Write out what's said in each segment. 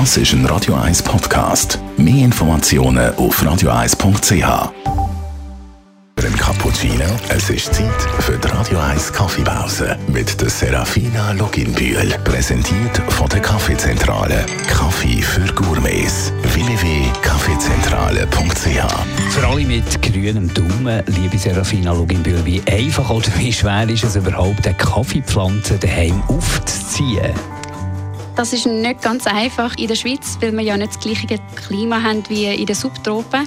Das ist ein Radio 1 Podcast. Mehr Informationen auf radio1.ch. Ein Cappuccino? Es ist Zeit für die Radio 1 Kaffeepause mit der Serafina Loginbühl. Präsentiert von der Kaffeezentrale. Kaffee für Gourmets. www.kaffeezentrale.ch Für alle mit grünem Daumen, liebe Serafina Luginbühl, wie einfach oder wie schwer ist es überhaupt, eine Kaffeepflanze daheim aufzuziehen? Das ist nicht ganz einfach in der Schweiz, weil wir ja nicht das gleiche Klima haben wie in den Subtropen,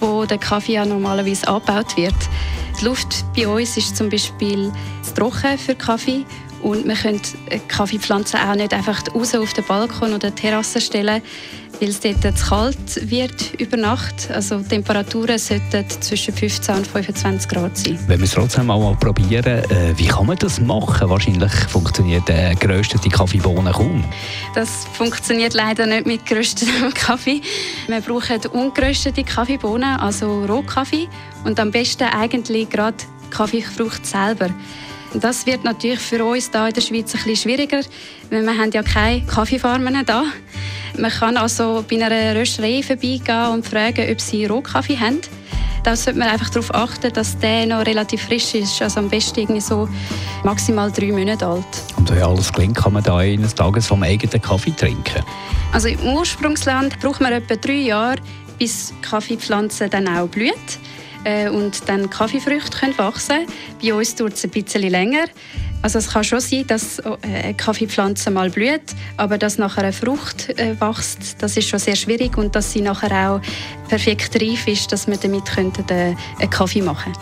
wo der Kaffee ja normalerweise angebaut wird. Die Luft bei uns ist zum Beispiel zu trocken für Kaffee und wir können Kaffeepflanzen auch nicht einfach raus auf den Balkon oder Terrasse stellen, weil es dort zu kalt wird über Nacht. Also die Temperaturen sollten zwischen 15 und 25 Grad sein. Wenn wir es trotzdem auch mal probieren, äh, wie kann man das machen? Wahrscheinlich funktioniert der geröstete Kaffeebohnen kaum. Das funktioniert leider nicht mit geröstetem Kaffee. Wir brauchen ungeröstete Kaffeebohnen, also Rohkaffee und am besten eigentlich gerade Kaffeefrucht selber. Das wird natürlich für uns hier in der Schweiz ein bisschen schwieriger, weil wir haben ja keine Kaffeefarmen da. Man kann also bei einer Rösterei vorbeigehen und fragen, ob sie Rohkaffee haben. Da sollte man einfach darauf achten, dass der noch relativ frisch ist. Also am besten irgendwie so maximal drei Monate alt. Und wenn alles gelingt, kann man da eines Tages vom eigenen Kaffee trinken? Also im Ursprungsland braucht man etwa drei Jahre, bis die Kaffeepflanze dann auch blüht äh, und dann Kaffeefrüchte können wachsen Bei uns dauert es ein bisschen länger. Also es kann schon sein, dass äh, eine Kaffeepflanze mal blüht, aber dass nachher eine Frucht äh, wächst, das ist schon sehr schwierig und dass sie nachher auch perfekt reif ist, dass wir damit könnten, äh, einen Kaffee machen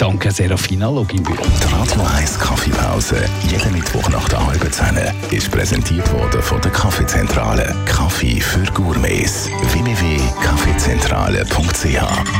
Danke, Serafina Loginbühl. Die Radio 1 Kaffeepause, jeden Mittwoch nach der halben Zehn, ist präsentiert worden von der Kaffeezentrale. Kaffee für Gourmets. www.kaffeezentrale.ch